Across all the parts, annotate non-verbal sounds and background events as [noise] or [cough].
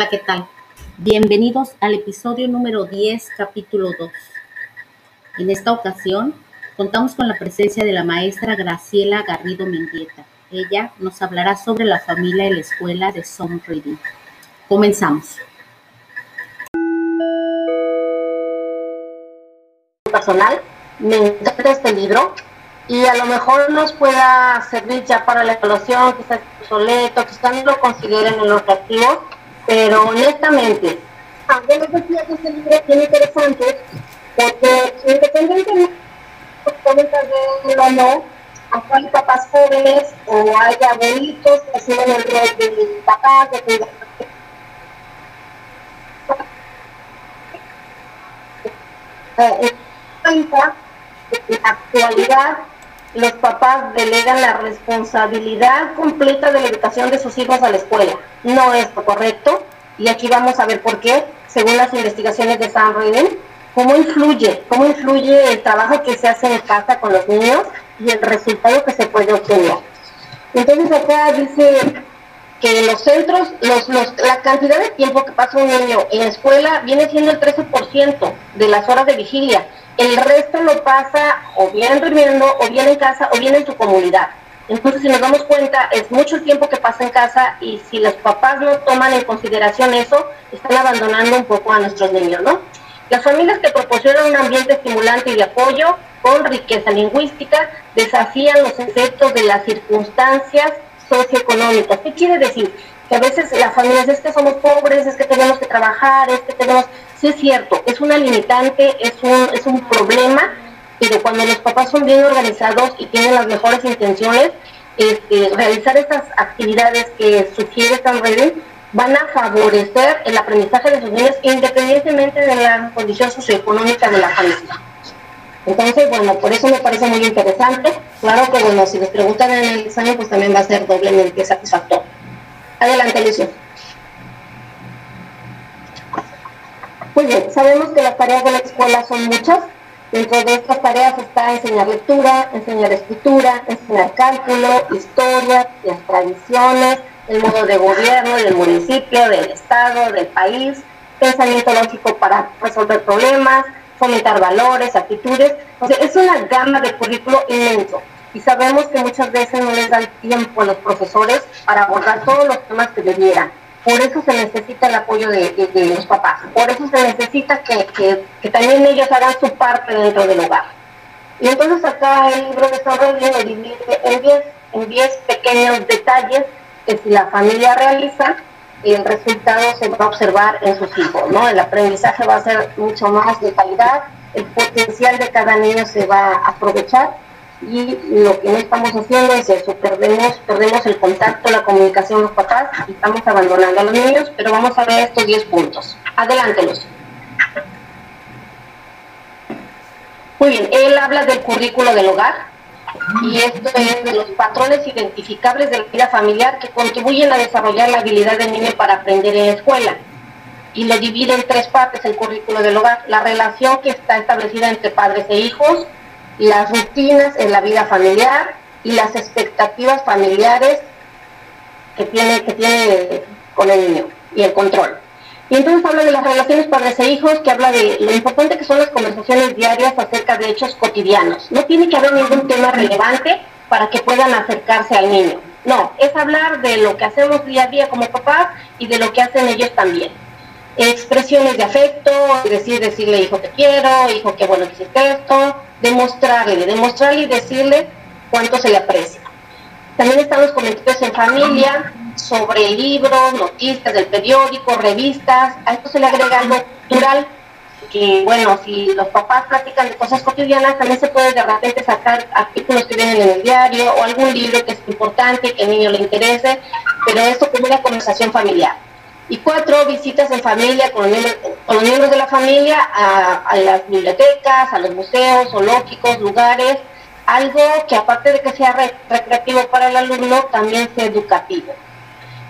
Hola, ¿qué tal? Bienvenidos al episodio número 10, capítulo 2. En esta ocasión contamos con la presencia de la maestra Graciela Garrido Mendieta. Ella nos hablará sobre la familia y la escuela de Some Reading. Comenzamos. Personal, me encanta este libro y a lo mejor nos pueda servir ya para la evaluación, quizás obsoleto, quizás no lo consideren en los reactivos, pero honestamente, les decía que este libro bien interesante, porque independientemente de o no, aunque hay papás jóvenes o hay abuelitos que siguen el rol de papás, de cuidar en la actualidad los papás delegan la responsabilidad completa de la educación de sus hijos a la escuela. No es correcto y aquí vamos a ver por qué, según las investigaciones de Sam Raven, cómo influye, cómo influye el trabajo que se hace en casa con los niños y el resultado que se puede obtener. Entonces acá dice que los centros, los, la cantidad de tiempo que pasa un niño en la escuela viene siendo el 13% de las horas de vigilia el resto lo pasa o bien durmiendo, o bien en casa, o bien en su comunidad. Entonces, si nos damos cuenta, es mucho el tiempo que pasa en casa y si los papás no toman en consideración eso, están abandonando un poco a nuestros niños, ¿no? Las familias que proporcionan un ambiente estimulante y de apoyo con riqueza lingüística desafían los efectos de las circunstancias socioeconómicas. ¿Qué quiere decir? Que a veces las familias es que somos pobres, es que tenemos que trabajar, es que tenemos sí es cierto, es una limitante, es un, es un problema, pero cuando los papás son bien organizados y tienen las mejores intenciones, este, realizar estas actividades que sugiere Stan Reading van a favorecer el aprendizaje de sus niños independientemente de la condición socioeconómica de la familia. Entonces, bueno, por eso me parece muy interesante. Claro que, bueno, si les preguntan en el examen, pues también va a ser doblemente satisfactorio. Adelante, Lucio. Muy bien, sabemos que las tareas de la escuela son muchas. Dentro de estas tareas está enseñar lectura, enseñar escritura, enseñar cálculo, historia, las tradiciones, el modo de gobierno del municipio, del estado, del país, pensamiento lógico para resolver problemas, fomentar valores, actitudes. O es una gama de currículo inmenso. Y sabemos que muchas veces no les da el tiempo a los profesores para abordar todos los temas que debieran. Por eso se necesita el apoyo de, los papás, por eso se necesita que, también ellos hagan su parte dentro del hogar. Y entonces acá el libro de San lo divide en 10 en diez pequeños detalles que si la familia realiza, el resultado se va a observar en sus hijos, ¿no? El aprendizaje va a ser mucho más de calidad, el potencial de cada niño se va a aprovechar y lo que no estamos haciendo es eso, perdemos, perdemos el contacto, la comunicación los papás y estamos abandonando a los niños, pero vamos a ver estos 10 puntos. Adelante, Muy bien, él habla del currículo del hogar y esto es de los patrones identificables de la vida familiar que contribuyen a desarrollar la habilidad del niño para aprender en la escuela. Y lo divide en tres partes el currículo del hogar, la relación que está establecida entre padres e hijos, las rutinas en la vida familiar y las expectativas familiares que tiene, que tiene con el niño y el control. Y entonces habla de las relaciones padres e hijos, que habla de lo importante que son las conversaciones diarias acerca de hechos cotidianos. No tiene que haber ningún tema relevante para que puedan acercarse al niño. No, es hablar de lo que hacemos día a día como papás y de lo que hacen ellos también. Expresiones de afecto, decir, decirle hijo te quiero, hijo qué bueno que hiciste esto, demostrarle, demostrarle y decirle cuánto se le aprecia. También están los comentarios en familia sobre libros, noticias del periódico, revistas. A esto se le agrega algo cultural, que bueno, si los papás platican de cosas cotidianas, también se puede de repente sacar artículos que vienen en el diario o algún libro que es importante, que al niño le interese, pero esto como una conversación familiar. Y cuatro, visitas en familia con los miembros, de la familia a, las bibliotecas, a los museos, zoológicos, lugares, algo que aparte de que sea recreativo para el alumno, también sea educativo.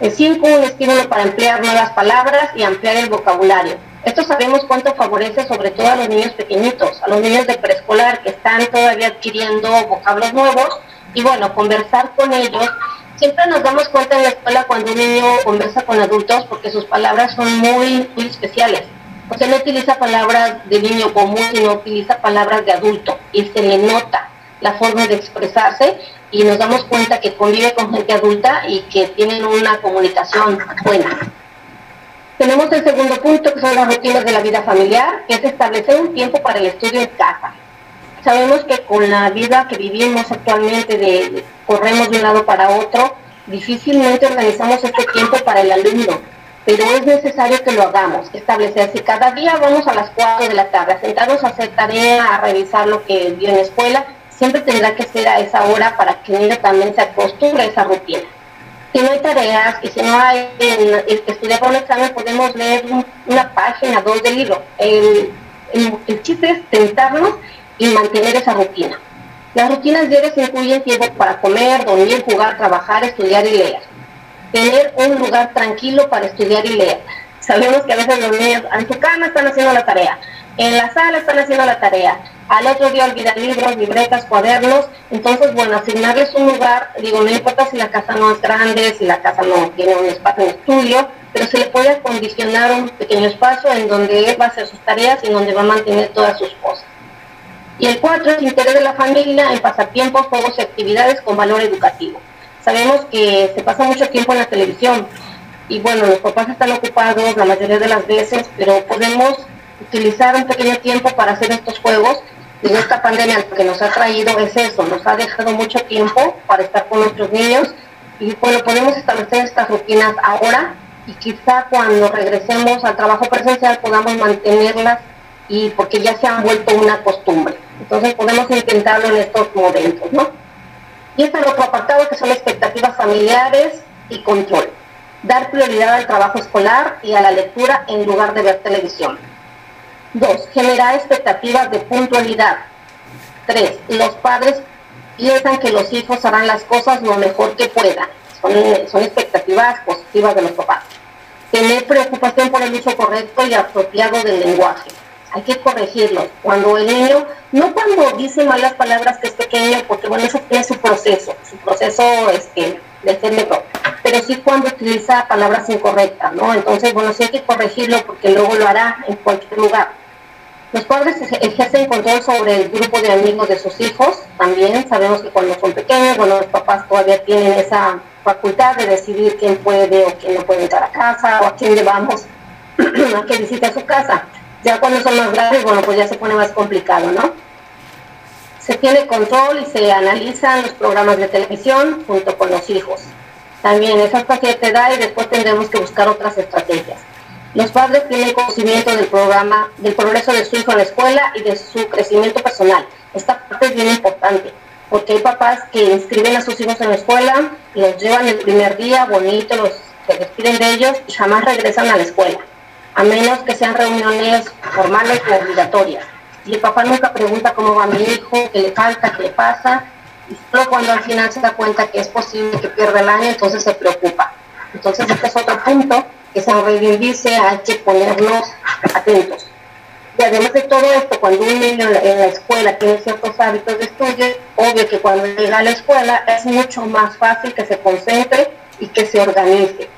El cinco, un estímulo para emplear nuevas palabras y ampliar el vocabulario. Esto sabemos cuánto favorece sobre todo a los niños pequeñitos, a los niños de preescolar que están todavía adquiriendo vocablos nuevos y bueno, conversar con ellos Siempre nos damos cuenta en la escuela cuando un niño conversa con adultos porque sus palabras son muy, muy especiales. O sea, no utiliza palabras de niño común, sino utiliza palabras de adulto y se le nota la forma de expresarse y nos damos cuenta que convive con gente adulta y que tienen una comunicación buena. Tenemos el segundo punto, que son las rutinas de la vida familiar, que es establecer un tiempo para el estudio en casa. Sabemos que con la vida que vivimos actualmente, de, corremos de un lado para otro, difícilmente organizamos este tiempo para el alumno, pero es necesario que lo hagamos, establecer si cada día vamos a las 4 de la tarde, a sentarnos a hacer tarea, a revisar lo que dio en la escuela, siempre tendrá que ser a esa hora para que el niño también se acostumbre a esa rutina. Si no hay tareas y si no hay el, estudiar para un examen, podemos leer una página, dos del libro. El, el, chiste es sentarnos y mantener esa rutina. Las rutinas diarias incluyen tiempo para comer, dormir, jugar, trabajar, estudiar y leer. Tener un lugar tranquilo para estudiar y leer. Sabemos que a veces los niños en su cama están haciendo la tarea, en la sala están haciendo la tarea, al otro día olvidar libros, libretas, cuadernos. Entonces, bueno, asignarles un lugar, digo, no importa si la casa no es grande, si la casa no tiene un espacio de estudio, pero se le puede acondicionar un pequeño espacio en donde él va a hacer sus tareas y en donde va a mantener todas sus cosas. Y el cuatro es interés de la familia en pasatiempos, juegos y actividades con valor educativo. Sabemos que se pasa mucho tiempo en la televisión y bueno, los papás están ocupados la mayoría de las veces, pero podemos utilizar un pequeño tiempo para hacer estos juegos. Y esta pandemia lo que nos ha traído es eso, nos ha dejado mucho tiempo para estar con nuestros niños y bueno, podemos establecer estas rutinas ahora y quizá cuando regresemos al trabajo presencial podamos mantenerlas y porque ya se han vuelto una costumbre. Entonces podemos intentarlo en estos momentos, ¿no? Y este es el otro apartado que son expectativas familiares y control. Dar prioridad al trabajo escolar y a la lectura en lugar de ver televisión. Dos, generar expectativas de puntualidad. Tres, los padres piensan que los hijos harán las cosas lo mejor que puedan. Son, son expectativas positivas de los papás. Tener preocupación por el uso correcto y apropiado del lenguaje hay que corregirlo. Cuando el niño, no cuando dice malas palabras que es pequeño, porque bueno, eso tiene su proceso, su proceso este, de ser mejor, pero sí cuando utiliza palabras incorrectas, ¿no? Entonces, bueno, sí hay que corregirlo porque luego lo hará en cualquier lugar. Los padres ejercen control sobre el grupo de amigos de sus hijos, también sabemos que cuando son pequeños, bueno, los papás todavía tienen esa facultad de decidir quién puede o quién no puede entrar a casa o a quién llevamos [clears throat] a que visite a su casa ya cuando son más grandes, bueno, pues ya se pone más complicado, ¿no? Se tiene control y se analizan los programas de televisión junto con los hijos. También es hasta cierta edad y después tendremos que buscar otras estrategias. Los padres tienen conocimiento del programa, del progreso de su hijo en la escuela y de su crecimiento personal. Esta parte es bien importante, porque hay papás que inscriben a sus hijos en la escuela, los llevan el primer día bonito, los se despiden de ellos y jamás regresan a la escuela a menos que sean reuniones formales o obligatorias. Y el papá nunca pregunta cómo va mi hijo, qué le falta, qué le pasa, y solo cuando al final se da cuenta que es posible que pierda el año, entonces se preocupa. Entonces este es otro punto que se reivindice, hay que ponernos atentos. Y además de todo esto, cuando un niño en la escuela tiene ciertos hábitos de estudio, obvio que cuando llega a la escuela es mucho más fácil que se concentre y que se organice.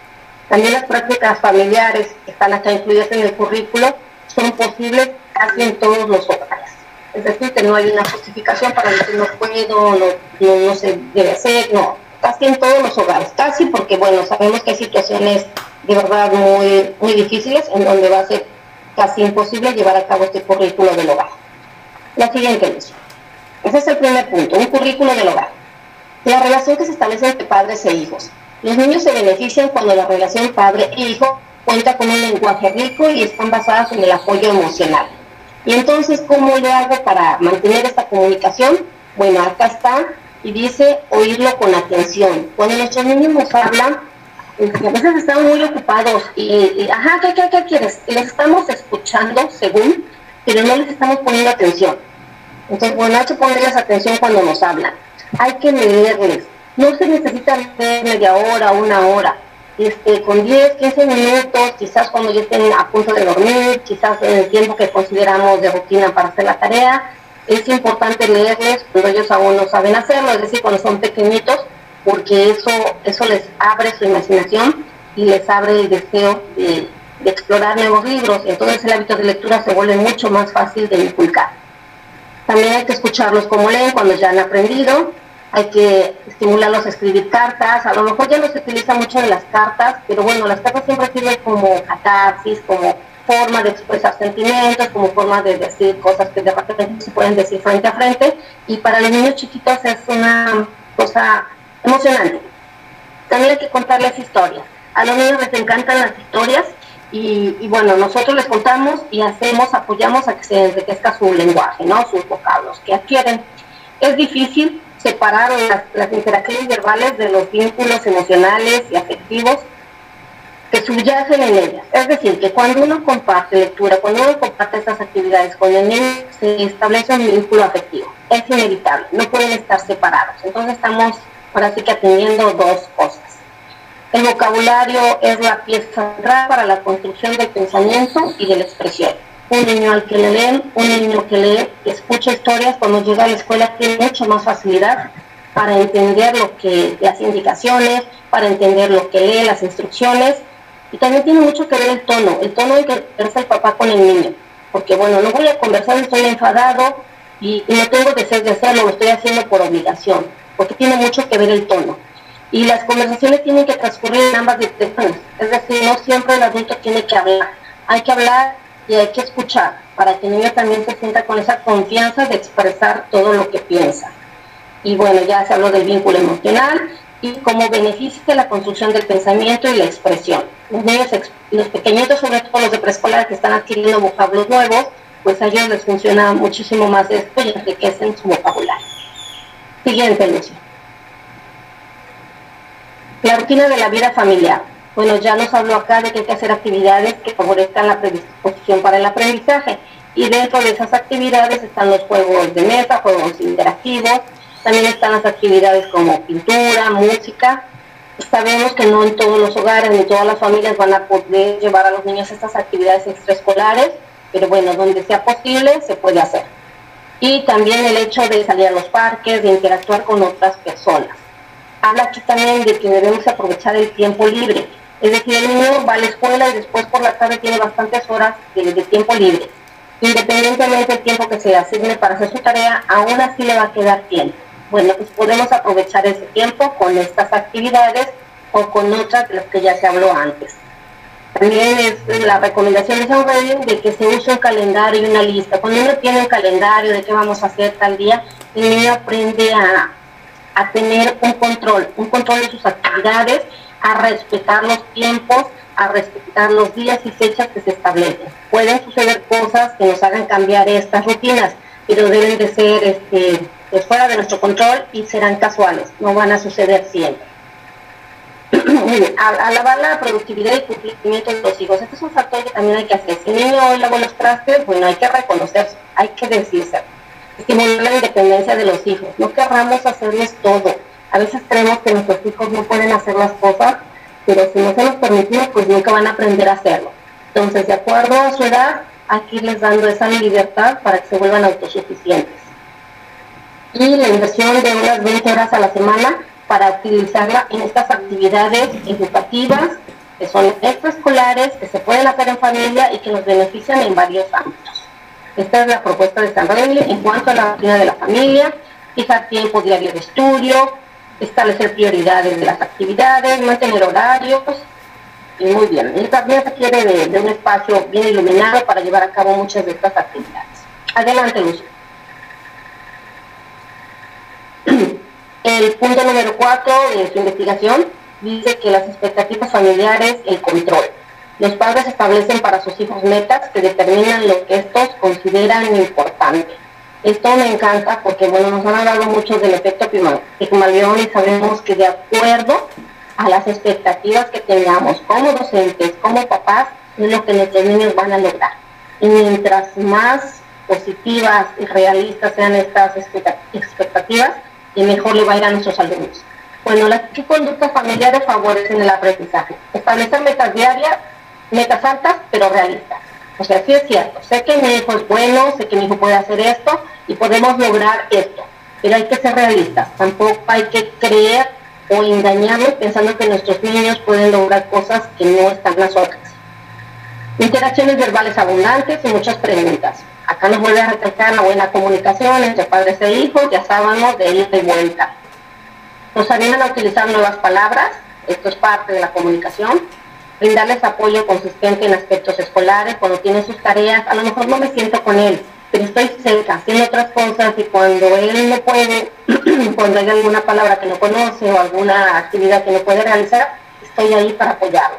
También las prácticas familiares que están acá incluidas en el currículo son posibles casi en todos los hogares. Es decir, que no hay una justificación para decir no puedo, no, no, se debe hacer, no, casi en todos los hogares, casi porque bueno, sabemos que hay situaciones de verdad muy, muy difíciles en donde va a ser casi imposible llevar a cabo este currículo del hogar. La siguiente misión. Ese es el primer punto, un currículo del hogar. La relación que se establece entre padres e hijos. Los niños se benefician cuando la relación padre e hijo cuenta con un lenguaje rico y están basadas en el apoyo emocional. Y entonces, ¿cómo le hago para mantener esta comunicación? Bueno, acá está y dice oírlo con atención. Cuando nuestros niños nos hablan, a veces están muy ocupados y, ajá, ¿qué, qué, qué quieres? Les estamos escuchando según, pero no les estamos poniendo atención. Entonces, bueno, hay que ponerles atención cuando nos hablan. Hay que leerles, no se necesita media hora, una hora. Este, con 10, 15 minutos, quizás cuando ya estén a punto de dormir, quizás en el tiempo que consideramos de rutina para hacer la tarea, es importante leerles cuando ellos aún no saben hacerlo, es decir, cuando son pequeñitos, porque eso, eso les abre su imaginación y les abre el deseo de, de explorar nuevos libros. Entonces el hábito de lectura se vuelve mucho más fácil de inculcar. También hay que escucharlos como leen cuando ya han aprendido. Hay que estimularlos a escribir cartas. A lo mejor ya no se utiliza mucho las cartas, pero bueno, las cartas siempre sirven como catarsis, como forma de expresar sentimientos, como forma de decir cosas que de repente se pueden decir frente a frente. Y para los niños chiquitos es una cosa emocionante. También hay que contarles historias. A los niños les encantan las historias y, bueno, nosotros les contamos y hacemos, apoyamos a que se enriquezca su lenguaje, ¿no? Sus vocablos que adquieren. Es difícil separar las, las interacciones verbales de los vínculos emocionales y afectivos que subyacen en ellas. Es decir, que cuando uno comparte lectura, cuando uno comparte estas actividades con el niño, se establece un vínculo afectivo. Es inevitable, no pueden estar separados. Entonces estamos ahora sí que atendiendo dos cosas. El vocabulario es la pieza central para la construcción del pensamiento y de la expresión. Un niño al que le leen, un niño que lee, escucha historias, cuando llega a la escuela tiene mucho más facilidad para entender lo que las indicaciones, para entender lo que lee, las instrucciones, y también tiene mucho que ver el tono, el tono en que conversa el papá con el niño, porque bueno, no voy a conversar, estoy enfadado y, y no tengo deseo de hacerlo, lo estoy haciendo por obligación, porque tiene mucho que ver el tono y las conversaciones tienen que transcurrir en ambas direcciones. Es decir, no siempre el adulto tiene que hablar. Hay que hablar y hay que escuchar para que el niño también se sienta con esa confianza de expresar todo lo que piensa. Y bueno, ya se habló del vínculo emocional y cómo beneficia la construcción del pensamiento y la expresión. Los niños, los pequeñitos, sobre todo los de preescolar que están adquiriendo vocablos nuevos, pues a ellos les funciona muchísimo más esto y enriquecen su vocabulario. Siguiente, Lucio. La rutina de la vida familiar. Bueno, ya nos habló acá de que hay que hacer actividades que favorezcan la predisposición para el aprendizaje. Y dentro de esas actividades están los juegos de mesa, juegos interactivos, también están las actividades como pintura, música. Sabemos que no en todos los hogares ni todas las familias van a poder llevar a los niños estas actividades extraescolares, pero bueno, donde sea posible se puede hacer. Y también el hecho de salir a los parques, de interactuar con otras personas habla aquí también de que debemos aprovechar el tiempo libre. Es decir, el niño va a la escuela y después por la tarde tiene bastantes horas de, tiempo libre. Independientemente del tiempo que se asigne para hacer su tarea, aún así le va a quedar tiempo. Bueno, pues podemos aprovechar ese tiempo con estas actividades o con otras de las que ya se habló antes. También es la recomendación de San de que se use un calendario y una lista. Cuando uno tiene un calendario de qué vamos a hacer tal día, el niño aprende a, a tener un control, un control de sus actividades, a respetar los tiempos, a respetar los días y fechas que se establecen. Pueden suceder cosas que nos hagan cambiar estas rutinas, pero deben de ser este, fuera de nuestro control y serán casuales, no van a suceder siempre. [clears throat] Alabar la productividad y cumplimiento de los hijos. Este es un factor que también hay que hacer. Si el niño hoy lavó los trastes, bueno, hay que reconocerse, hay que decirse estimular la independencia de los hijos. No querramos hacerles todo. A veces creemos que nuestros hijos no pueden hacer las cosas, pero si no se los permitimos, pues nunca van a aprender a hacerlo. Entonces, de acuerdo a su edad, hay que irles dando esa libertad para que se vuelvan autosuficientes. Y la inversión de unas 20 horas a la semana para utilizarla en estas actividades educativas que son extraescolares, que se pueden hacer en familia y que nos benefician en varios ámbitos. Esta es la propuesta de San Reyes en cuanto a la rutina de la familia, fijar tiempo diario de estudio, establecer prioridades de las actividades, mantener horarios, y muy bien. Y también se quiere de, un espacio bien iluminado para llevar a cabo muchas de estas actividades. Adelante, Luz. [clears throat] El punto número cuatro de su investigación dice que las expectativas familiares, el control. Los padres establecen para sus hijos metas que determinan lo que estos consideran importante. Esto me encanta porque, bueno, nos han hablado mucho del efecto Pigmalión y sabemos que de acuerdo a las expectativas que tengamos como docentes, como papás, es lo que nuestros niños van a lograr. Y mientras más positivas y realistas sean estas expectativas, y mejor le va a ir a nuestros alumnos. Bueno, las ¿qué conductas familiares favorecen el aprendizaje? Establecer metas diarias metas altas, pero realistas. O sea, sí es cierto, sé que mi hijo es bueno, sé que mi hijo puede hacer esto y podemos lograr esto, pero hay que ser realistas, tampoco hay que creer o engañarlos pensando que nuestros niños pueden lograr cosas que no están a su alcance. Interacciones verbales abundantes y muchas preguntas. Acá nos vuelve a recalcar la buena comunicación entre padres e hijos, ya sabemos, de ida y vuelta. Nos animan a utilizar nuevas palabras, esto es parte de la comunicación. Brindarles apoyo consistente en aspectos escolares, cuando tienen sus tareas, a lo mejor no me siento con él, pero estoy cerca, haciendo otras cosas y cuando él no puede, [clears throat] cuando hay alguna palabra que no conoce o alguna actividad que no puede realizar, estoy ahí para apoyarlo.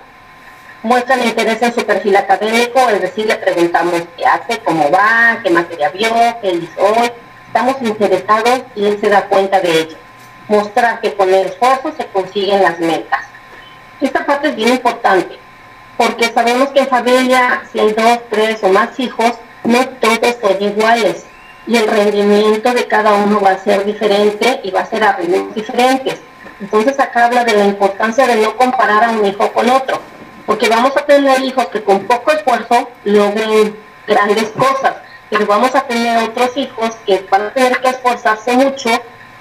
Muestran interés en su perfil académico, es decir, le preguntamos qué hace, cómo va, qué materia vio, qué hizo hoy. Estamos interesados y él se da cuenta de ello. Mostrar que con el esfuerzo se consiguen las metas. Esta parte es bien importante, porque sabemos que en familia, si hay dos, tres o más hijos, no todos son iguales y el rendimiento de cada uno va a ser diferente y va a ser a ritmos diferentes. Entonces acá habla de la importancia de no comparar a un hijo con otro, porque vamos a tener hijos que con poco esfuerzo logren grandes cosas, pero vamos a tener otros hijos que van a tener que esforzarse mucho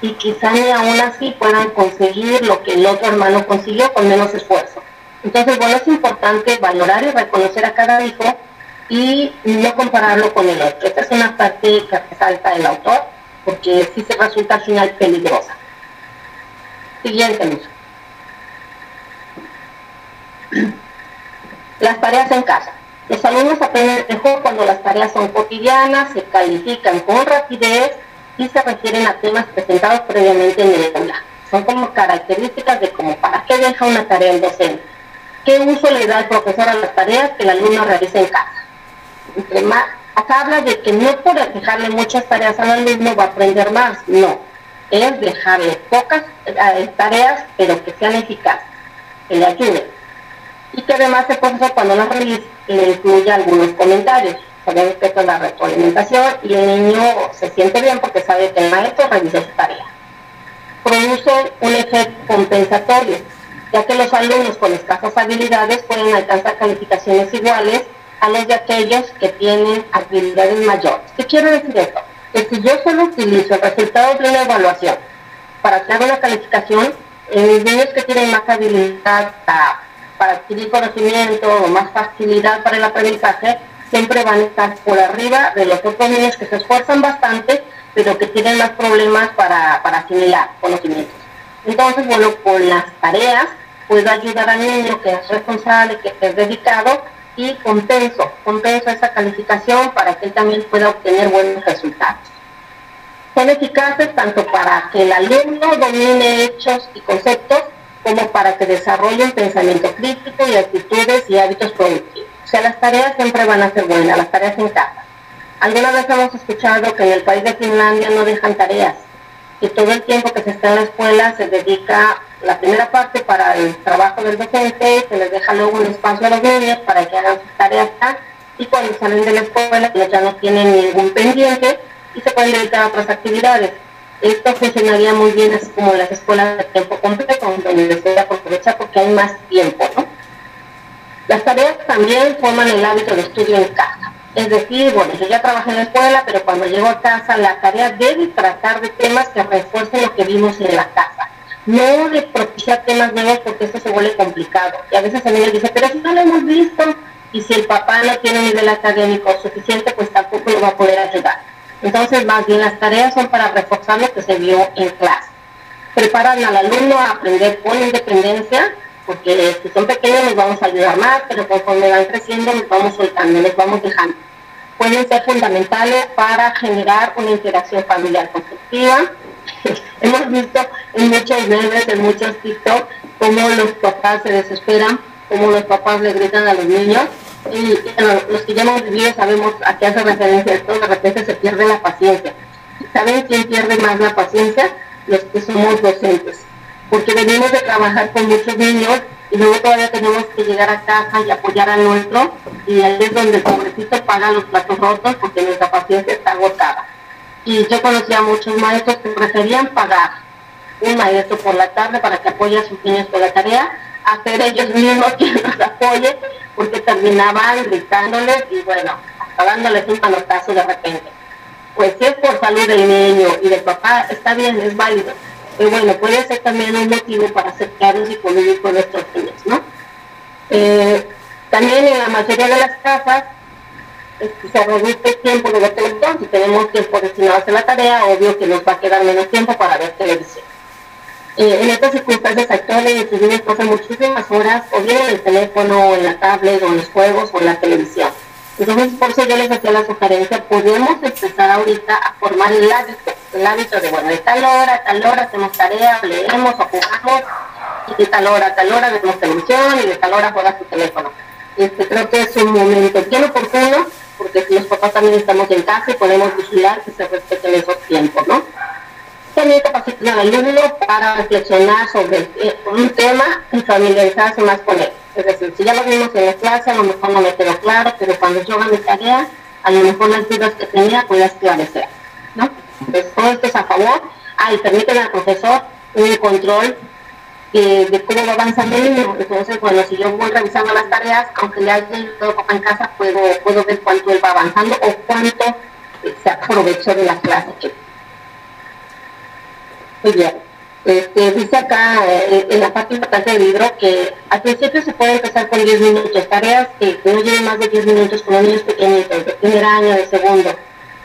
y quizá ni aún así puedan conseguir lo que el otro hermano consiguió con menos esfuerzo. Entonces, bueno, es importante valorar y reconocer a cada hijo y no compararlo con el otro. Esta es una parte que resalta el autor porque sí se resulta al final peligrosa. Siguiente luz. [clears throat] Las tareas en casa. Los alumnos aprenden mejor cuando las tareas son cotidianas, se califican con rapidez se refieren a temas presentados previamente en el aula. Son como características de cómo para qué deja una tarea el docente. ¿Qué uso le da el profesor a las tareas que el alumno realiza en casa? entre más, acá habla de que no por dejarle muchas tareas al alumno va a aprender más, no, es dejarle pocas eh, tareas, pero que sean eficaces, que le ayuden. Y que además el profesor cuando las realiza le incluye algunos comentarios sobre respecto a la retroalimentación y el niño se siente bien porque sabe que el maestro revisó su tarea. Produce un efecto compensatorio, ya que los alumnos con escasas habilidades pueden alcanzar calificaciones iguales a los de aquellos que tienen habilidades mayores. ¿Qué quiere decir esto? Que si yo solo utilizo el resultado de una evaluación para hacer una calificación, los niños que tienen más habilidad para, adquirir conocimiento o más facilidad para el aprendizaje, siempre van a estar por arriba de los otros niños que se esfuerzan bastante, pero que tienen más problemas para, para asimilar conocimientos. Entonces, bueno, con las tareas puedo ayudar al niño que es responsable, que es dedicado, y compenso, compenso esa calificación para que él también pueda obtener buenos resultados. Son eficaces tanto para que el alumno domine hechos y conceptos como para que desarrolle un pensamiento crítico y actitudes y hábitos productivos. O sea, las tareas siempre van a ser buenas, las tareas en casa. Alguna vez hemos escuchado que en el país de Finlandia no dejan tareas, y todo el tiempo que se está en la escuela se dedica la primera parte para el trabajo del docente, se les deja luego un espacio a los niños para que hagan sus tareas y cuando salen de la escuela ya no tienen ningún pendiente y se pueden dedicar a otras actividades. Esto funcionaría muy bien así como las escuelas de tiempo completo, donde se aprovecha porque hay más tiempo. ¿no? Las tareas también forman el hábito de estudio en casa. Es decir, bueno, yo ya trabajé en la escuela, pero cuando llego a casa la tarea debe tratar de temas que refuercen lo que vimos en la casa no de propiciar temas nuevos porque esto se vuelve complicado. Y a veces el niño dice, pero si no lo hemos visto, y si el papá no tiene nivel académico suficiente, pues tampoco lo va a poder ayudar. Entonces, más bien las tareas son para reforzar lo que se vio en clase. Preparan al alumno a aprender con independencia, porque si son pequeños nos vamos a ayudar más, pero conforme van creciendo nos vamos soltando, nos vamos dejando. Pueden ser fundamentales para generar una interacción familiar constructiva, [laughs] Hemos visto en muchos memes, en muchos TikTok, cómo los papás se desesperan, cómo los papás le gritan a los niños. Y, los que ya hemos vivido sabemos a qué hace referencia esto, de repente se pierde la paciencia. ¿Saben quién pierde más la paciencia? Los que somos docentes. Porque venimos de trabajar con muchos niños y luego todavía tenemos que llegar a casa y apoyar al nuestro y ahí es donde el pobrecito paga los platos rotos porque nuestra paciencia está agotada. Y yo conocía a muchos maestros que preferían pagar un maestro por la tarde para que apoye a sus niños con la tarea, hacer ellos mismos [laughs] quien los apoye, porque terminaban gritándoles y bueno, hasta dándoles un manotazo de repente. Pues si es por salud del niño y del papá, está bien, es válido, pero bueno, puede ser también un motivo para y convivir con nuestros niños, ¿no? Eh, también en la mayoría de las casas este, se reduce el tiempo de ver televisión. Si tenemos tiempo destinado a hacer la tarea, obvio que nos va a quedar menos tiempo para ver televisión. Eh, en estas circunstancias actuales, los niños pasan muchísimas horas o bien en el teléfono, en la tablet, o en los juegos, o en la televisión. Entonces, por eso yo les hacía la sugerencia, podemos empezar ahorita a formar el hábito, el hábito de, bueno, de tal hora, tal hora hacemos tarea, leemos o jugamos, y de tal hora tal hora vemos televisión, y de tal hora juegas tu teléfono. Este, creo que es un momento bien oportuno, porque los papás también estamos en casa y podemos vigilar que se respeten esos tiempos, ¿no? También capacitar al alumno para reflexionar sobre eh, un tema y familiarizarse más con él. Es decir, si ya lo vimos en la clase, a lo mejor no me quedó claro, pero cuando yo haga mi tarea, a lo mejor las dudas que tenía pueda esclarecer, ¿no? Entonces, todo esto es a favor. Ah, y permiten al profesor un control de cómo va avanzando el niño. Entonces, bueno, si yo voy revisando las tareas, aunque ya haya todo en casa, puedo, puedo ver cuánto él va avanzando o cuánto se aprovechó de la clase. Muy bien. Este, dice acá eh, en la parte importante del libro que al principio se puede empezar con 10 minutos, tareas que, no lleven más de 10 minutos con niños pequeñitos, de primer año, de segundo,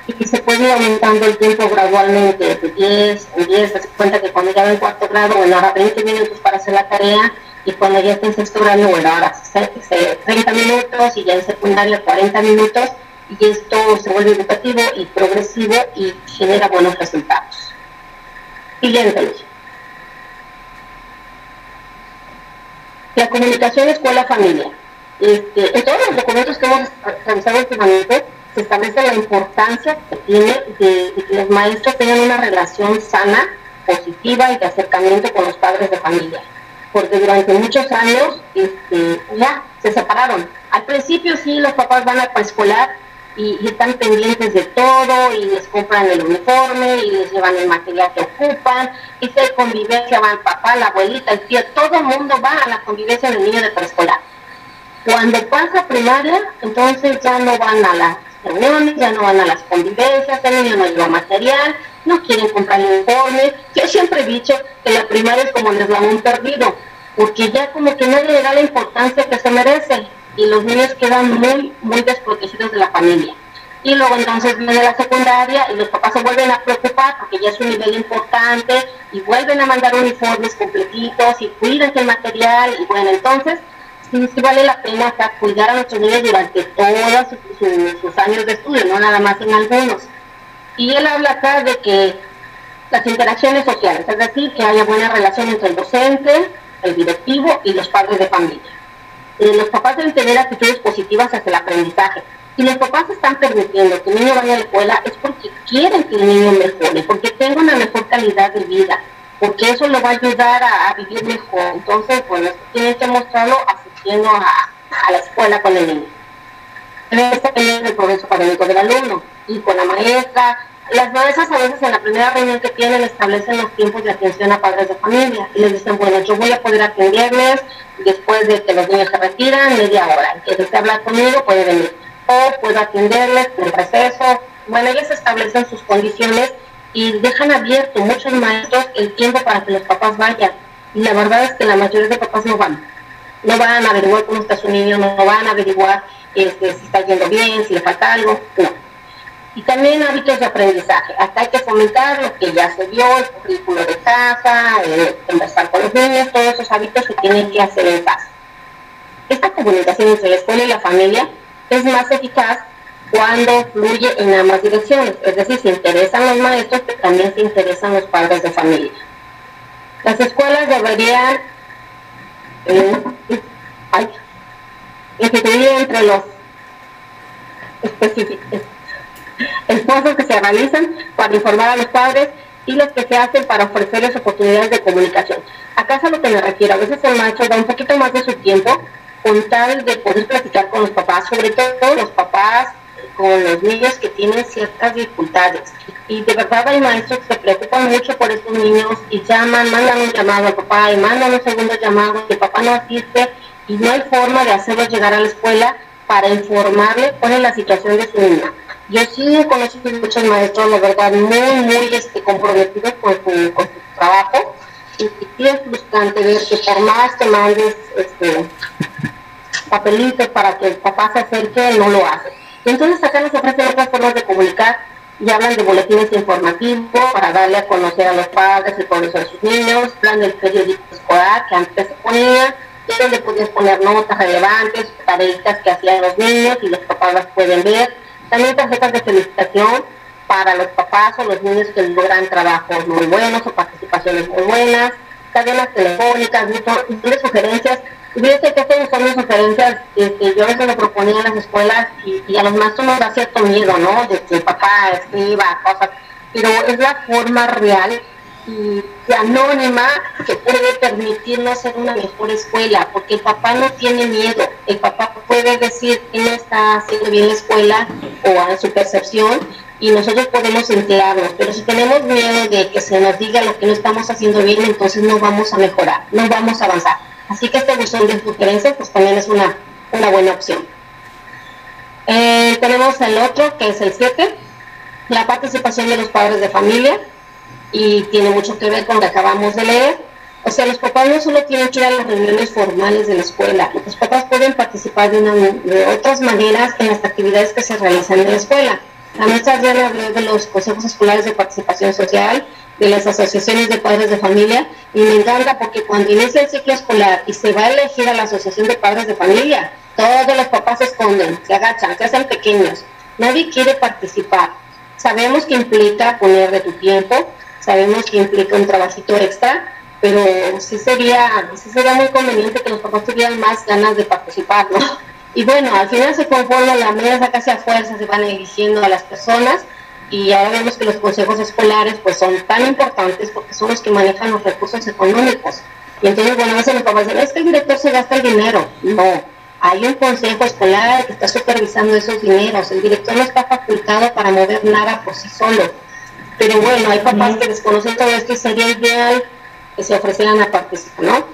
y se puede ir aumentando el tiempo gradualmente, de 10 en 10, se cuenta que cuando ya va en cuarto grado, bueno, ahora 20 minutos para hacer la tarea, y cuando ya está en sexto grado, bueno, ahora 30 minutos, y ya en secundaria 40 minutos, y esto se vuelve educativo y progresivo y genera buenos resultados. Siguiente. La comunicación escuela-familia. Este, en todos los documentos que hemos revisado últimamente se establece la importancia que tiene de, que los maestros tengan una relación sana, positiva y de acercamiento con los padres de familia. Porque durante muchos años este, ya se separaron. Al principio sí, los papás van a preescolar y, están pendientes de todo y les compran el uniforme y les llevan el material que ocupan y si hay convivencia va el papá, la abuelita, el tío, todo el mundo va a la convivencia del niño de preescolar. Cuando pasa primaria, entonces ya no van a las reuniones, ya no van a las convivencias, el niño no lleva material, no quieren comprar uniforme. Yo siempre he dicho que la primaria es como el eslabón perdido, porque ya como que nadie le da la importancia que se merece y los niños quedan muy, muy desprotegidos de la familia. Y luego entonces viene la secundaria y los papás se vuelven a preocupar porque ya es un nivel importante y vuelven a mandar uniformes completitos y cuidan el material y bueno, entonces sí, vale la pena cuidar a nuestros niños durante todos sus, años de estudio, no nada más en algunos. Y él habla acá de que las interacciones sociales, es decir, que haya buena relación entre el docente, el directivo y los padres de familia. Eh, los papás deben tener actitudes positivas hacia el aprendizaje. Si los papás están permitiendo que el niño vaya a la escuela es porque quieren que el niño mejore, porque tenga una mejor calidad de vida, porque eso lo va a ayudar a, vivir mejor. Entonces, bueno, esto tienen que mostrarlo asistiendo a, la escuela con el niño. Debe estar el progreso académico del alumno y con la maestra, las maestras a veces en la primera reunión que tienen establecen los tiempos de atención a padres de familia y les dicen, bueno, yo voy a poder atenderles después de que los niños se retiran, media hora. que desea hablar conmigo puede venir. O puedo atenderles en el receso. Bueno, ellas establecen sus condiciones y dejan abierto muchos maestros el tiempo para que los papás vayan. Y la verdad es que la mayoría de papás no van. No van a averiguar cómo está su niño, no van a averiguar este, si está yendo bien, si le falta algo. No y también hábitos de aprendizaje. Acá hay que fomentar lo que ya se vio, el currículo de casa, conversar con los niños, todos esos hábitos que tienen que hacer en casa. Esta comunicación entre la escuela y la familia es más eficaz cuando fluye en ambas direcciones, es decir, se interesan los maestros, pero también se interesan los padres de familia. Las escuelas deberían eh, entre los específicos esfuerzos que se realizan para informar a los padres y los que se hacen para ofrecerles oportunidades de comunicación. Acá es a lo que me refiero. A veces el maestro da un poquito más de su tiempo con tal de poder platicar con los papás, sobre todo los papás con los niños que tienen ciertas dificultades. Y de verdad hay maestros que se preocupan mucho por estos niños y llaman, mandan un llamado al papá y mandan un segundo llamado el papá no asiste y no hay forma de hacerlo llegar a la escuela para informarle cuál es la situación de su niña. Yo sí he conocido muchos maestros, la verdad, muy, muy este, comprometidos con su, trabajo y, es frustrante ver que por más que mandes este, papelitos para que el papá se acerque, no lo hace. Entonces acá nos ofrecen otras formas de comunicar y hablan de boletines informativos para darle a conocer a los padres y progreso de sus niños, plan del periódico escolar que antes se ponía, donde podías poner notas relevantes, tareitas que hacían los niños y los papás las pueden ver. También tarjetas de felicitación para los papás o los niños que logran trabajos muy buenos o participaciones muy buenas, cadenas telefónicas, de sugerencias. Fíjate que estas son sugerencias que yo a veces lo proponía en las escuelas y, a los maestros nos da cierto miedo, ¿no? De que el papá escriba cosas, pero es la forma real y, anónima que puede permitirnos ser una mejor escuela, porque el papá no tiene miedo, el papá puede decir que no está haciendo bien la escuela o en su percepción y nosotros podemos enterarnos, pero si tenemos miedo de que se nos diga lo que no estamos haciendo bien, entonces no vamos a mejorar, no vamos a avanzar. Así que este buzón de sugerencias pues también es una, una buena opción. Eh, tenemos el otro, que es el 7, la participación de los padres de familia, y tiene mucho que ver con lo que acabamos de leer. O sea, los papás no solo tienen que ir a las reuniones formales de la escuela, los papás pueden participar de, una, de otras maneras en las actividades que se realizan en la escuela. La maestra Adriana habló de los consejos escolares de participación social, de las asociaciones de padres de familia, y me encanta porque cuando inicia el ciclo escolar y se va a elegir a la asociación de padres de familia, todos los papás se esconden, se agachan, se hacen pequeños. Nadie quiere participar. Sabemos que implica poner de tu tiempo, sabemos que implica un trabajito extra, pero sí sería, sí sería muy conveniente que los papás tuvieran más ganas de participar, ¿no? Y bueno, al final se conforma la mesa casi a fuerza, se van eligiendo a las personas y ahora vemos que los consejos escolares pues son tan importantes porque son los que manejan los recursos económicos. Y entonces, bueno, a veces los papás dicen, es que el director se gasta el dinero. No, hay un consejo escolar que está supervisando esos dineros. El director no está facultado para mover nada por sí solo pero bueno, hay papás que desconocen todo esto y sería ideal que se ofrecieran a participar, ¿no?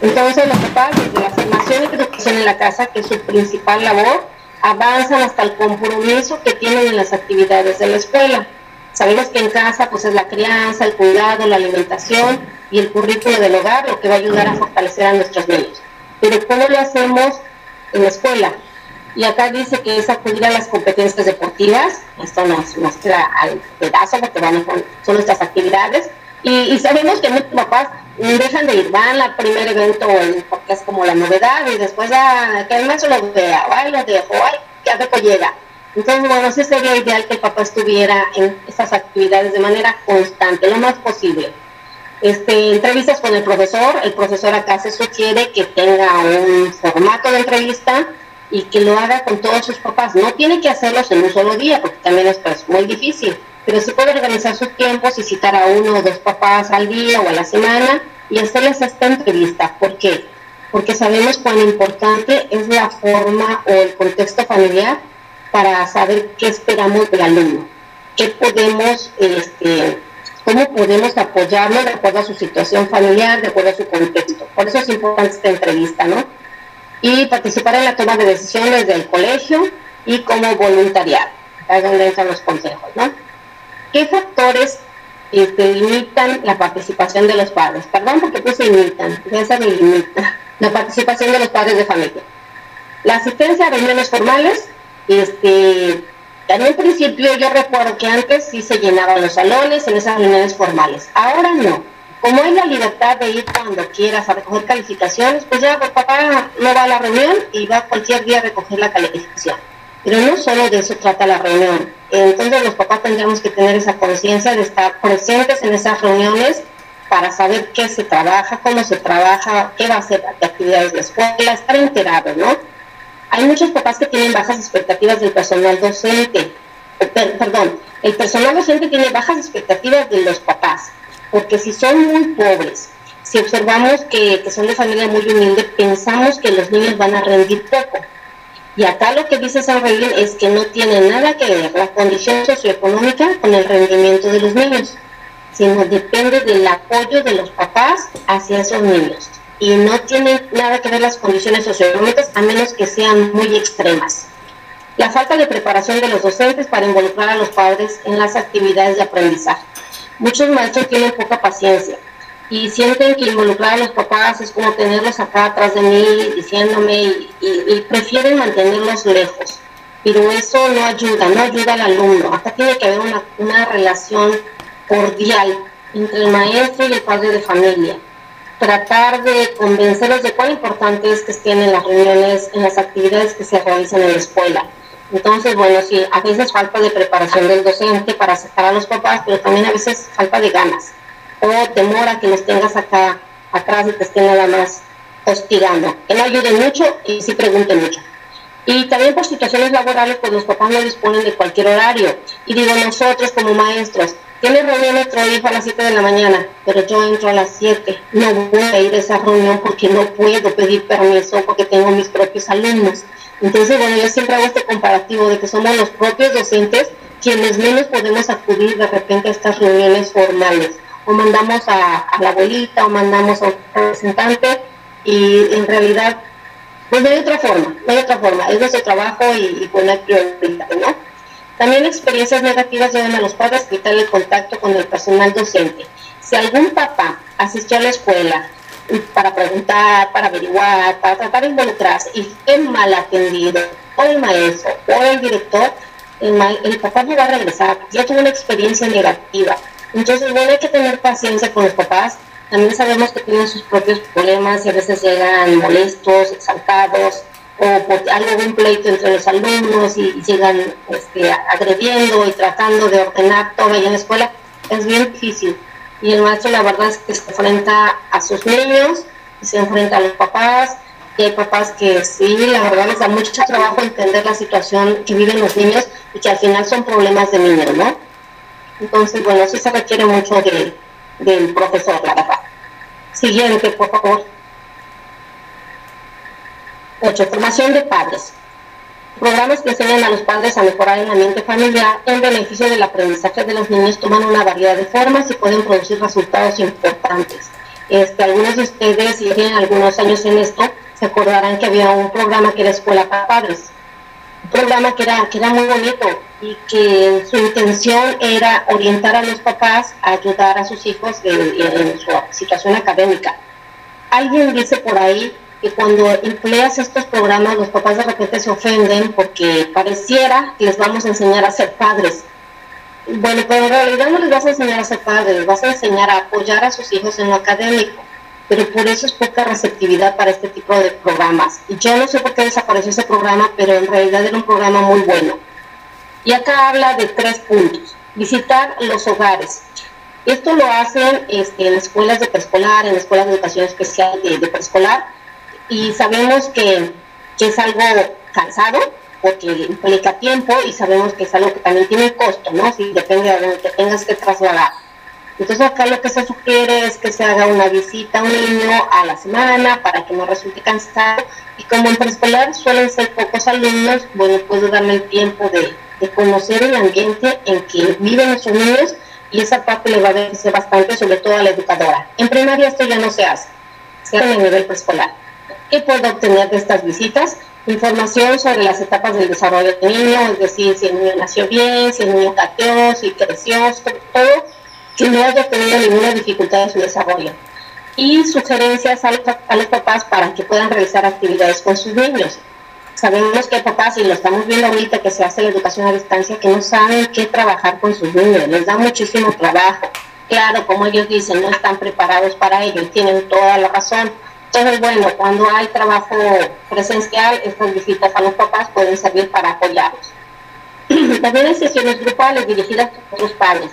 Entonces los papás, desde la formación y educación en la casa, que es su principal labor, avanzan hasta el compromiso que tienen en las actividades de la escuela. Sabemos que en casa pues es la crianza, el cuidado, la alimentación y el currículo del hogar lo que va a ayudar a fortalecer a nuestros niños. Pero ¿cómo lo hacemos en la escuela? Y acá dice que es acudir a las competencias deportivas, esto nos muestra al pedazo porque van son nuestras actividades. Y, sabemos que muchos papás dejan de ir, van al primer evento porque es como la novedad y después ya que el maestro lo vea, ay, lo dejo, ay, ya poco llega. Entonces, bueno, sí sería ideal que el papá estuviera en esas actividades de manera constante, lo más posible. Este, entrevistas con el profesor, el profesor acá se sugiere que tenga un formato de entrevista y que lo haga con todos sus papás. No tiene que hacerlos en un solo día, porque también es pues, muy difícil, pero sí puede organizar sus tiempos y citar a uno o dos papás al día o a la semana y hacerles esta entrevista. ¿Por qué? Porque sabemos cuán importante es la forma o el contexto familiar para saber qué esperamos del alumno, qué podemos, este, cómo podemos apoyarlo de acuerdo a su situación familiar, de acuerdo a su contexto. Por eso es importante esta entrevista, ¿no? Y participar en la toma de decisiones del colegio y como voluntariado. Acá es donde entran los consejos, ¿no? ¿Qué factores limitan la participación de los padres? Perdón porque puse limitan, esa me limita. La participación de los padres de familia. La asistencia a reuniones formales, este, en un principio yo recuerdo que antes sí se llenaban los salones en esas reuniones formales. Ahora no como hay la libertad de ir cuando quieras a recoger calificaciones, pues ya el papá no va a la reunión y va cualquier día a recoger la calificación. Pero no solo de eso trata la reunión. Entonces los papás tendríamos que tener esa conciencia de estar presentes en esas reuniones para saber qué se trabaja, cómo se trabaja, qué va a ser de actividades de la escuela, estar enterados, ¿no? Hay muchos papás que tienen bajas expectativas del personal docente. Perdón, el personal docente tiene bajas expectativas de los papás porque si son muy pobres, si observamos que, son de familia muy humilde, pensamos que los niños van a rendir poco. Y acá lo que dice San Reguín es que no tiene nada que ver la condición socioeconómica con el rendimiento de los niños, sino depende del apoyo de los papás hacia esos niños. Y no tiene nada que ver las condiciones socioeconómicas a menos que sean muy extremas. La falta de preparación de los docentes para involucrar a los padres en las actividades de aprendizaje. Muchos maestros tienen poca paciencia y sienten que involucrar a los papás es como tenerlos acá atrás de mí diciéndome y, prefieren mantenerlos lejos. Pero eso no ayuda, no ayuda al alumno. Acá tiene que haber una, una relación cordial entre el maestro y el padre de familia. Tratar de convencerlos de cuán importante es que estén en las reuniones, en las actividades que se realizan en la escuela. Entonces, bueno, sí, a veces falta de preparación del docente para aceptar a los papás, pero también a veces falta de ganas o temor a que los tengas acá atrás y te estén nada más hostigando. Que no ayuden mucho y sí pregunten mucho. Y también por situaciones laborales, pues los papás no disponen de cualquier horario. Y digo, nosotros como maestros, tiene reunión nuestro hijo a las 7 de la mañana, pero yo entro a las 7. No voy a ir a esa reunión porque no puedo pedir permiso porque tengo mis propios alumnos. Entonces, bueno, yo siempre hago este comparativo de que somos los propios docentes quienes menos podemos acudir de repente a estas reuniones formales o mandamos a, la abuelita o mandamos a un representante y en realidad pues no hay otra forma, no hay otra forma, es nuestro trabajo y, y hay prioridad, ¿no? También experiencias negativas llevan a los padres a quitar el contacto con el personal docente. Si algún papá asistió a la escuela para preguntar, para averiguar, para tratar de involucrarse y fue mal atendido por el maestro o el director, el, el papá no va a regresar, ya tuvo una experiencia negativa entonces, bueno, hay que tener paciencia con los papás. También sabemos que tienen sus propios problemas y a veces llegan molestos, exaltados, o por algo de un pleito entre los alumnos y, llegan este, agrediendo y tratando de ordenar todo ahí en la escuela. Es bien difícil. Y el maestro, la verdad es que se enfrenta a sus niños, se enfrenta a los papás, y hay papás que sí, la verdad les da mucho trabajo entender la situación que viven los niños y que al final son problemas de niños, ¿no? Entonces, bueno, sí se requiere mucho del profesor, la verdad. Siguiente, por favor. 8. Formación de padres. Programas que enseñan a los padres a mejorar el ambiente familiar en beneficio del aprendizaje de los niños toman una variedad de formas y pueden producir resultados importantes. Este, algunos de ustedes, si tienen algunos años en esto, se acordarán que había un programa que era Escuela para Padres un programa que era, que era muy bonito y que su intención era orientar a los papás a ayudar a sus hijos en, su situación académica. Alguien dice por ahí que cuando empleas estos programas los papás de repente se ofenden porque pareciera que les vamos a enseñar a ser padres. Bueno, pero en realidad no les vas a enseñar a ser padres, les vas a enseñar a apoyar a sus hijos en lo académico pero por eso es poca receptividad para este tipo de programas. Y yo no sé por qué desapareció ese programa, pero en realidad era un programa muy bueno. Y acá habla de tres puntos. Visitar los hogares. Esto lo hacen este, en escuelas de preescolar, en escuelas de educación especial de, preescolar, y sabemos que, que, es algo cansado, porque implica tiempo, y sabemos que es algo que también tiene costo, ¿no? Si depende de donde tengas que trasladar. Entonces acá lo que se sugiere es que se haga una visita a un niño a la semana para que no resulte cansado y como en preescolar suelen ser pocos alumnos, bueno, puedo darme el tiempo de, conocer el ambiente en que viven nuestros niños y esa parte le va a beneficiar bastante, sobre todo a la educadora. En primaria esto ya no se hace, se hace a nivel preescolar. ¿Qué puedo obtener de estas visitas? Información sobre las etapas del desarrollo del niño, es decir, si el niño nació bien, si el niño cateó, si creció, todo que no haya tenido ninguna dificultad en su desarrollo. Y sugerencias a los, papás para que puedan realizar actividades con sus niños. Sabemos que hay papás, y lo estamos viendo ahorita que se hace la educación a distancia, que no saben qué trabajar con sus niños, les da muchísimo trabajo. Claro, como ellos dicen, no están preparados para ello y tienen toda la razón. Entonces, bueno, cuando hay trabajo presencial, estas visitas a los papás pueden servir para apoyarlos. [clears throat] También hay sesiones grupales dirigidas a otros padres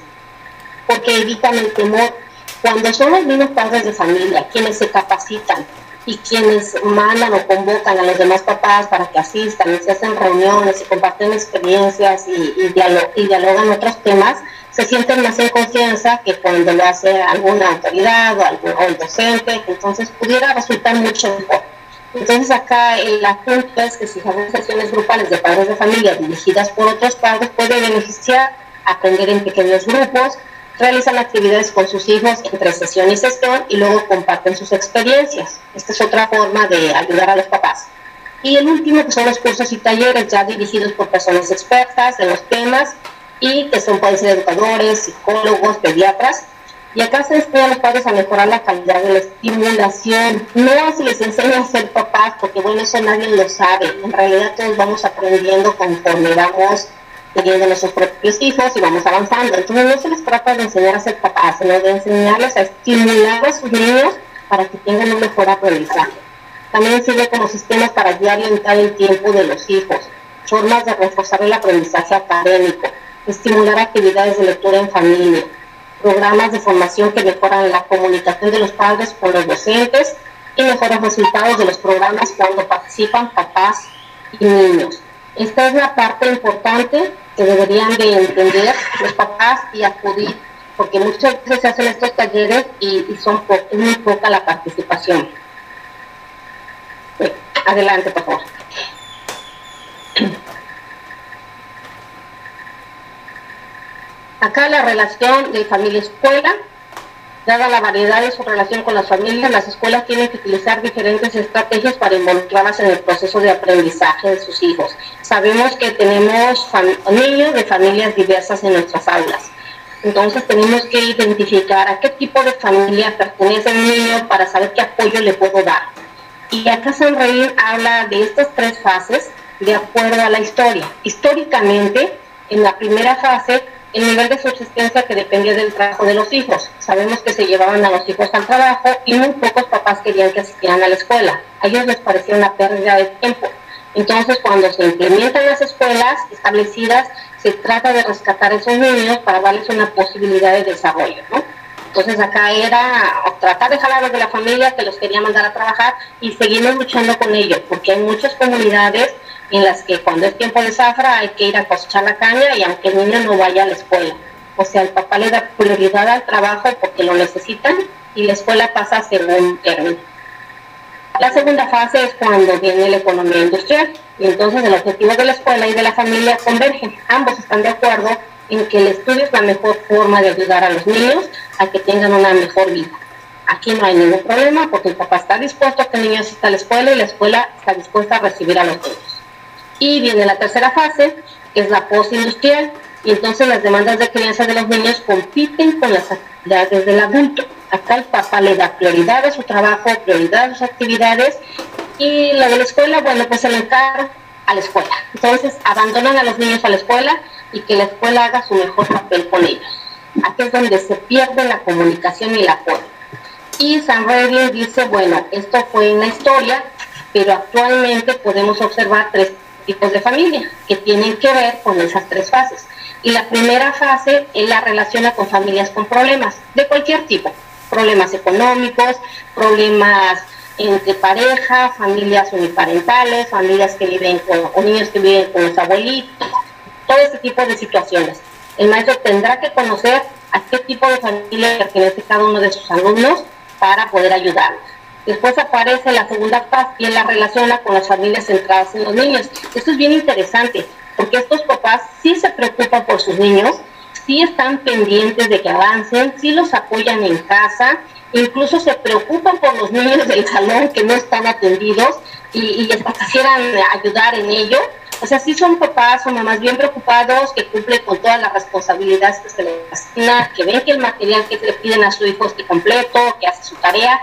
porque evitan el temor. Cuando son los mismos padres de familia quienes se capacitan y quienes mandan o convocan a los demás papás para que asistan, y se hacen reuniones y comparten experiencias y, y, dialogan otros temas, se sienten más en confianza que cuando lo hace alguna autoridad o, algún, o el docente, entonces pudiera resultar mucho mejor. Entonces acá el asunto es que si hacen sesiones grupales de padres de familia dirigidas por otros padres puede beneficiar aprender en pequeños grupos, realizan actividades con sus hijos entre sesión y sesión y luego comparten sus experiencias. Esta es otra forma de ayudar a los papás. Y el último, que son los cursos y talleres ya dirigidos por personas expertas en los temas y que son, ser educadores, psicólogos, pediatras. Y acá se enseña a los padres a mejorar la calidad de la estimulación. No se les enseña a ser papás, porque bueno, eso nadie lo sabe. En realidad todos vamos aprendiendo conforme vamos teniendo nuestros propios hijos y vamos avanzando. Entonces no se les trata de enseñar a ser papás, sino de enseñarles a estimular a sus niños para que tengan un mejor aprendizaje. También sirve como sistemas para guiar y orientar el tiempo de los hijos, formas de reforzar el aprendizaje académico, estimular actividades de lectura en familia, programas de formación que mejoran la comunicación de los padres con los docentes y mejoran resultados de los programas cuando participan papás y niños. Esta es la parte importante que deberían de entender los papás y acudir, porque muchas veces se hacen estos talleres y, son muy poca la participación. Adelante, por favor. Acá la relación de familia-escuela, dada la variedad de su relación con las familias, las escuelas tienen que utilizar diferentes estrategias para involucrarlas en el proceso de aprendizaje de sus hijos. Sabemos que tenemos niños de familias diversas en nuestras aulas. Entonces tenemos que identificar a qué tipo de familia pertenece el niño para saber qué apoyo le puedo dar. Y acá San Reín habla de estas tres fases de acuerdo a la historia. Históricamente, en la primera fase el nivel de subsistencia que dependía del trabajo de los hijos. Sabemos que se llevaban a los hijos al trabajo y muy pocos papás querían que asistieran a la escuela. A ellos les parecía una pérdida de tiempo. Entonces, cuando se implementan las escuelas establecidas, se trata de rescatar a esos niños para darles una posibilidad de desarrollo, ¿no? Entonces acá era tratar de jalarlos de la familia que los quería mandar a trabajar y seguimos luchando con ellos, porque hay muchas comunidades en las que cuando es tiempo de zafra hay que ir a cosechar la caña y aunque el niño no vaya a la escuela. O sea, el papá le da prioridad al trabajo porque lo necesitan y la escuela pasa a segundo término. La segunda fase es cuando viene la economía industrial y entonces el objetivo de la escuela y de la familia convergen. Ambos están de acuerdo en que el estudio es la mejor forma de ayudar a los niños a que tengan una mejor vida. Aquí no hay ningún problema porque el papá está dispuesto a que el niño asista a la escuela y la escuela está dispuesta a recibir a los niños. Y viene la tercera fase, que es la postindustrial, y entonces las demandas de crianza de los niños compiten con las actividades del adulto. Acá el papá le da prioridad a su trabajo, prioridad a sus actividades, y la de la escuela, bueno, pues se le encarga a la escuela. Entonces abandonan a los niños a la escuela y que la escuela haga su mejor papel con ellos. Aquí es donde se pierde la comunicación y el apoyo. Y San Redlin dice, bueno, esto fue una historia, pero actualmente podemos observar tres de familia que tienen que ver con esas tres fases. Y la primera fase es la relaciona con familias con problemas de cualquier tipo, problemas económicos, problemas entre pareja, familias uniparentales, familias que viven con, o niños que viven con los abuelitos, todo ese tipo de situaciones. El maestro tendrá que conocer a qué tipo de familia pertenece cada uno de sus alumnos para poder ayudarlos. Después aparece la segunda fase y la relaciona con las familias centradas en los niños. Esto es bien interesante, porque estos papás sí se preocupan por sus niños, sí están pendientes de que avancen, sí los apoyan en casa, incluso se preocupan por los niños del salón que no están atendidos y, y hasta quisieran ayudar en ello. O sea, sí son papás o mamás bien preocupados, que cumplen con todas las responsabilidades que se les asigna, que ven que el material que le piden a su hijo esté completo, que hace su tarea,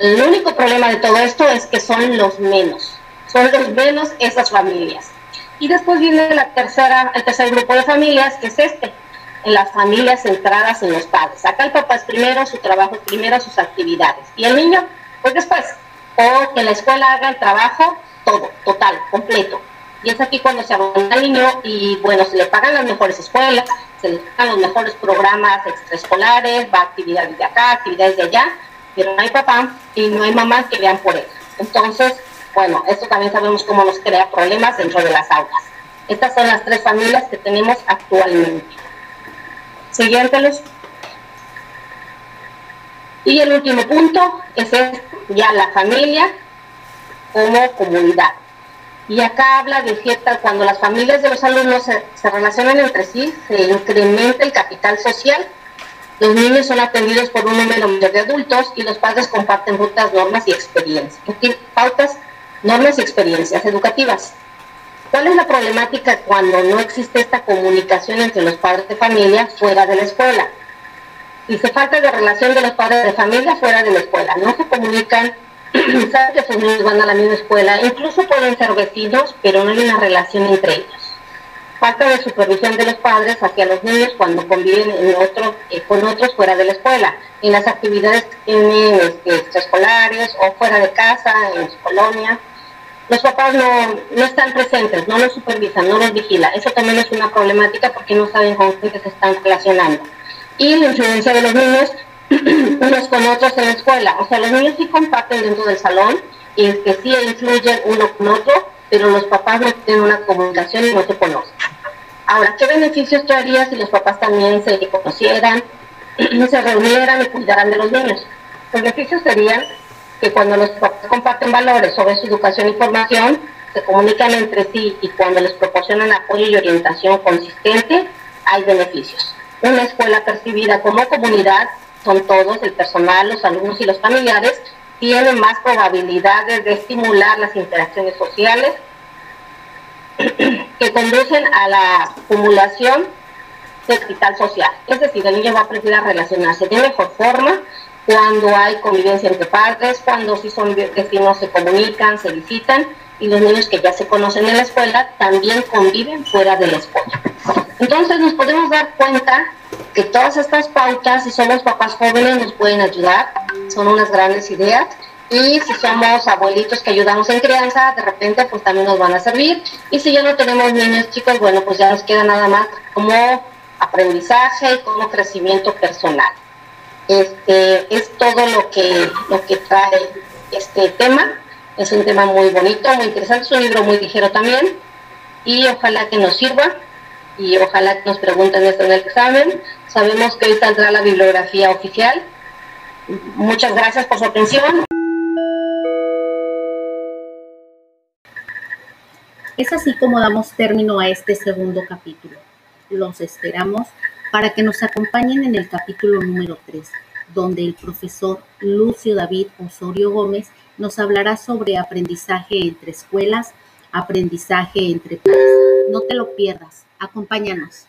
el único problema de todo esto es que son los menos, son los menos esas familias. Y después viene la tercera, el tercer grupo de familias, que es este, en las familias centradas en los padres. Acá el papá es primero, su trabajo es primero, sus actividades. Y el niño, pues después, o que la escuela haga el trabajo, todo, total, completo. Y es aquí cuando se abandona al niño y bueno, se le pagan las mejores escuelas, se le pagan los mejores programas extraescolares, va a actividades de acá, actividades de allá, pero no hay papá y no hay mamá que vean por él. Entonces, bueno, esto también sabemos cómo nos crea problemas dentro de las aulas. Estas son las tres familias que tenemos actualmente. Siguiente, Y el último punto es ya la familia como comunidad. Y acá habla de cierta, cuando las familias de los alumnos se relacionan entre sí, se incrementa el capital social los niños son atendidos por un número mayor de adultos y los padres comparten rutas, normas y experiencias. Pautas, normas y experiencias educativas. ¿Cuál es la problemática cuando no existe esta comunicación entre los padres de familia fuera de la escuela? Dice falta de relación de los padres de familia fuera de la escuela. No se comunican, [clears throat] saben que sus niños van a la misma escuela, incluso pueden ser vecinos, pero no hay una relación entre ellos falta de supervisión de los padres hacia los niños cuando conviven en otro, eh, con otros fuera de la escuela, en las actividades este, extraescolares o fuera de casa, en su colonia. Los papás no, no están presentes, no los supervisan, no los vigilan. Eso también es una problemática porque no saben con quién se están relacionando. Y la influencia de los niños [clears throat] unos con otros en la escuela. O sea, los niños sí comparten dentro del salón y que sí influyen uno con otro, pero los papás no tienen una comunicación y no se conocen. Ahora, ¿qué beneficios traería si los papás también se conocieran, [clears throat] se reunieran y cuidaran de los niños? Los beneficios serían que cuando los papás comparten valores sobre su educación y formación, se comunican entre sí y cuando les proporcionan apoyo y orientación consistente, hay beneficios. Una escuela percibida como comunidad, son todos, el personal, los alumnos y los familiares, tienen más probabilidades de estimular las interacciones sociales que conducen a la acumulación de capital social. Es decir, el niño va a aprender a relacionarse de mejor forma cuando hay convivencia entre padres, cuando si son vecinos se comunican, se visitan y los niños que ya se conocen en la escuela también conviven fuera de la escuela. Entonces nos podemos dar cuenta que todas estas pautas, si somos papás jóvenes, nos pueden ayudar, son unas grandes ideas. Y si somos abuelitos que ayudamos en crianza, de repente pues también nos van a servir. Y si ya no tenemos niños chicos, bueno, pues ya nos queda nada más como aprendizaje y como crecimiento personal. Este es todo lo que, lo que trae este tema. Es un tema muy bonito, muy interesante, es un libro muy ligero también. Y ojalá que nos sirva y ojalá nos pregunten esto en el examen. Sabemos que hoy saldrá la bibliografía oficial. Muchas gracias por su atención. Es así como damos término a este segundo capítulo. Los esperamos para que nos acompañen en el capítulo número 3, donde el profesor Lucio David Osorio Gómez nos hablará sobre aprendizaje entre escuelas, aprendizaje entre pares. No te lo pierdas, Acompáñanos.